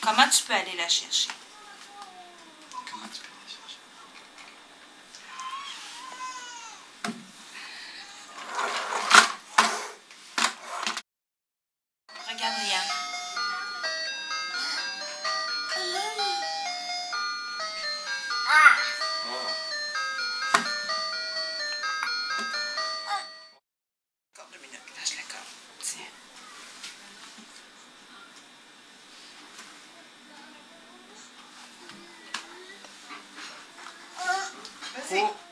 Comment tu peux aller la chercher? Comment tu peux aller chercher? Regarde, Liane. Ah! pouco.